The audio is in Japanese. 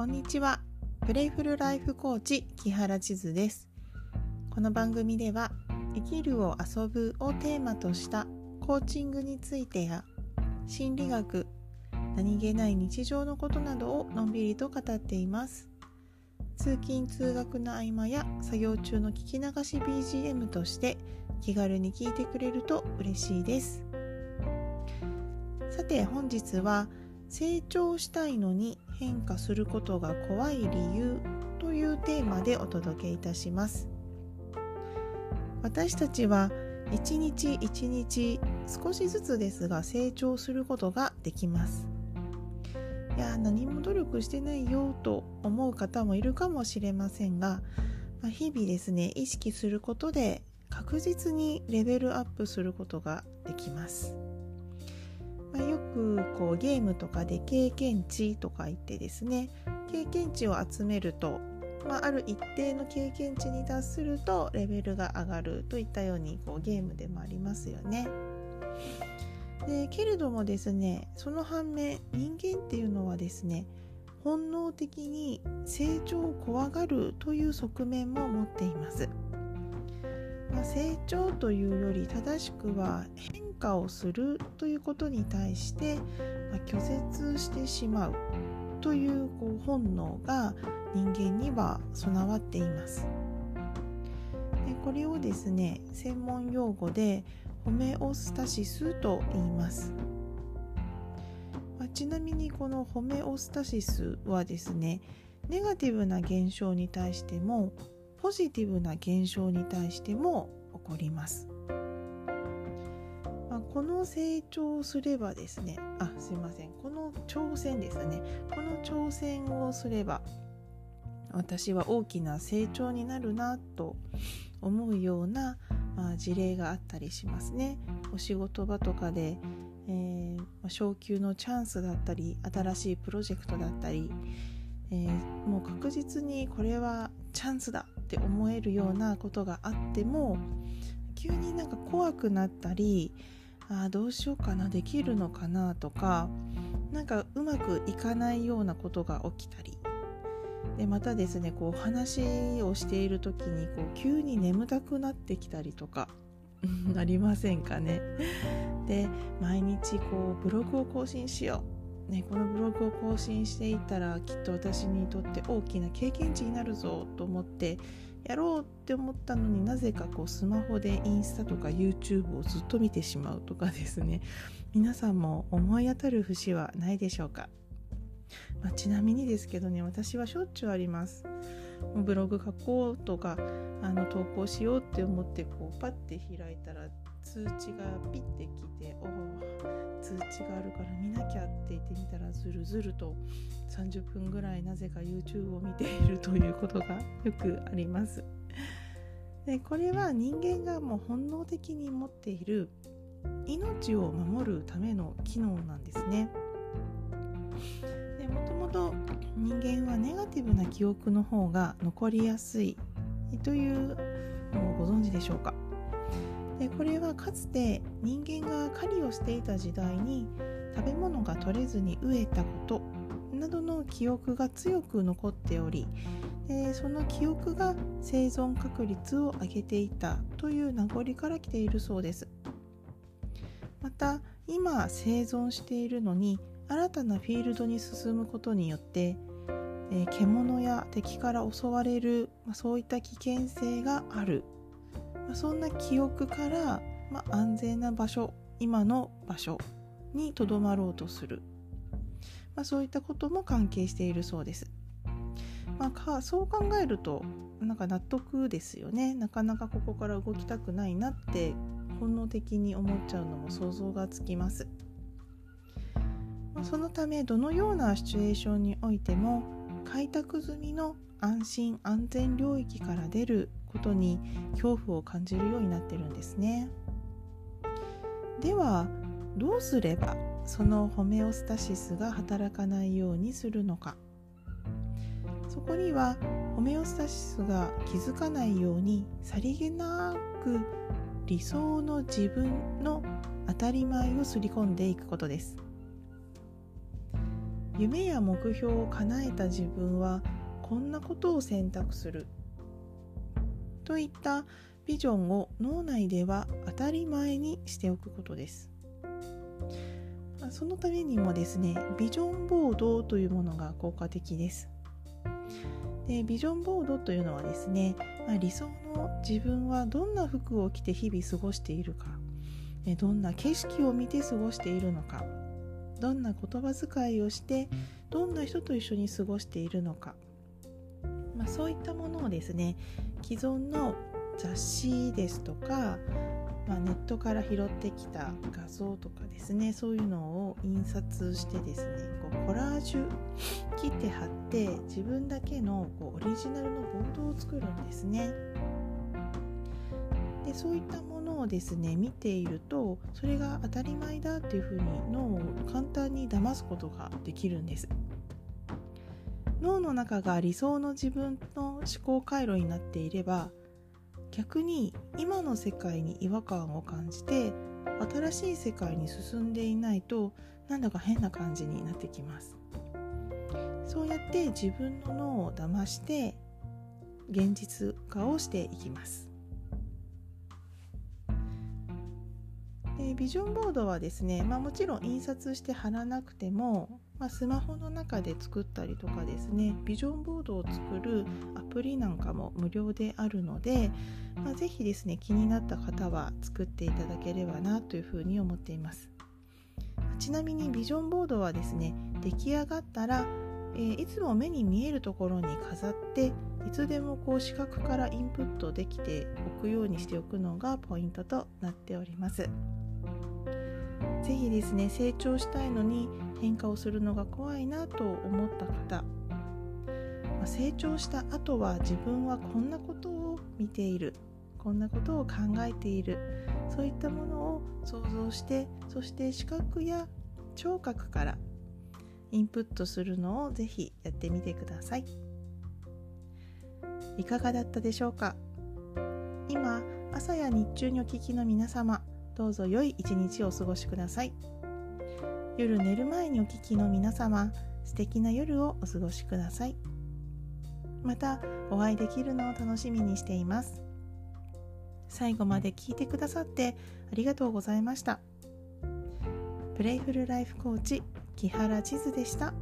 こんにちは。プレイフルライフコーチ木原千鶴です。この番組では生きるを遊ぶをテーマとしたコーチングについてや心理学何気ない日常のことなどをのんびりと語っています。通勤通学の合間や作業中の聞き流し BGM として気軽に聞いてくれると嬉しいです。さて本日は成長したいのに変化することが怖い理由というテーマでお届けいたします私たちは一日一日少しずつですが成長することができますいや何も努力してないよと思う方もいるかもしれませんが、ま、日々ですね意識することで確実にレベルアップすることができます。まあ、よくこうゲームとかで経験値とか言ってですね経験値を集めると、まあ、ある一定の経験値に達するとレベルが上がるといったようにこうゲームでもありますよね。でけれどもですねその反面人間っていうのはですね本能的に成長を怖がるという側面も持っています。まあ、成長というより正しくは変化をするということに対して、まあ、拒絶してしまうというこう本能が人間には備わっています。でこれをですね専門用語でホメオスタシスと言います。まあ、ちなみにこのホメオスタシスはですねネガティブな現象に対してもポジティブな現象に対しても起こります。まあ、この成長すればですねあすいませんこの挑戦ですねこの挑戦をすれば私は大きな成長になるなと思うような、まあ、事例があったりしますね。お仕事場とかで、えー、昇給のチャンスだったり新しいプロジェクトだったり、えー、もう確実にこれはチャンスだって思えるようなことがあっても急になんか怖くなったりあどうしようかなできるのかなとかなんかうまくいかないようなことが起きたり。でまたですねこう話をしている時にこう急に眠たくなってきたりとか なりませんかね。で毎日こうブログを更新しよう、ね、このブログを更新していたらきっと私にとって大きな経験値になるぞと思ってやろうって思ったのになぜかこうスマホでインスタとか YouTube をずっと見てしまうとかですね。皆さんも思い当たる節はないでしょうか、まあ、ちなみにですけどね私はしょっちゅうあります。ブログ書こうとかあの投稿しようって思ってこうパッて開いたら通知がピッてきておお通知があるから見なきゃって言ってみたらずるずると30分ぐらいなぜか YouTube を見ているということがよくあります。でこれは人間がもう本能的に持っている命を守るための機能なんですね。でもともと人間はネガティブな記憶の方が残りやすいというのをご存知でしょうか？でこれはかつて人間が狩りをしていた時代に食べ物が取れずに飢えたことなどの記憶が強く残っておりでその記憶が生存確率を上げていたという名残から来ているそうです。また今生存しているのに新たなフィールドに進むことによってえ獣や敵から襲われる、ま、そういった危険性がある、そんな記憶から、まあ、安全な場所今の場所にとどまろうとする、まあ、そういったことも関係しているそうです。まあ、かそう考えるとなんか納得ですよねなかなかここから動きたくないなって本能的に思っちゃうのも想像がつきます。そのためどのようなシチュエーションにおいても開拓済みの安心安全領域から出ることに恐怖を感じるようになってるんですね。ではどうすればそのホメオスタシスが働かないようにするのか。そこにはホメオスタシスが気づかないようにさりげなく理想の自分の当たり前をすり込んでいくことです。夢や目標を叶えた自分はこんなことを選択する。といったビジョンを脳内では当たり前にしておくことです。そのためにもですねビジョンボードというものが効果的です。でビジョンボードというのはですね、まあ、理想の自分はどんな服を着て日々過ごしているかどんな景色を見て過ごしているのかどんな言葉遣いをしてどんな人と一緒に過ごしているのか、まあ、そういったものをですね既存の雑誌ですとか、まあ、ネットから拾ってきた画像とかですねそういうのを印刷してですねこうコラージュ切って貼って自分だけのこうオリジナルのボードを作るんですね。でそういったものをですね見ているとそれが当たり前だっていうふうに脳を簡単に騙すことができるんです脳の中が理想の自分の思考回路になっていれば逆に今の世界に違和感を感じて新しい世界に進んでいないとなんだか変な感じになってきます。そうやって自分の脳を騙して現実化をしていきます。でビジョンボードはですね、まあ、もちろん印刷して貼らなくても、まあ、スマホの中で作ったりとかですねビジョンボードを作るアプリなんかも無料であるので、まあ、ぜひですね気になった方は作っていただければなというふうに思っていますちなみにビジョンボードはですね出来上がったらえー、いつも目に見えるところに飾っていつでもこう視覚からインプットできておくようにしておくのがポイントとなっております。是非ですね成長したいのに変化をするのが怖いなと思った方、まあ、成長した後は自分はこんなことを見ているこんなことを考えているそういったものを想像してそして視覚や聴覚からインプットするのをぜひやってみてください。いかがだったでしょうか？今朝や日中にお聞きの皆様どうぞ良い一日をお過ごしください。夜寝る前にお聞きの皆様素敵な夜をお過ごしください。またお会いできるのを楽しみにしています。最後まで聞いてくださってありがとうございました。プレイフルライフコーチ木原千鶴でした。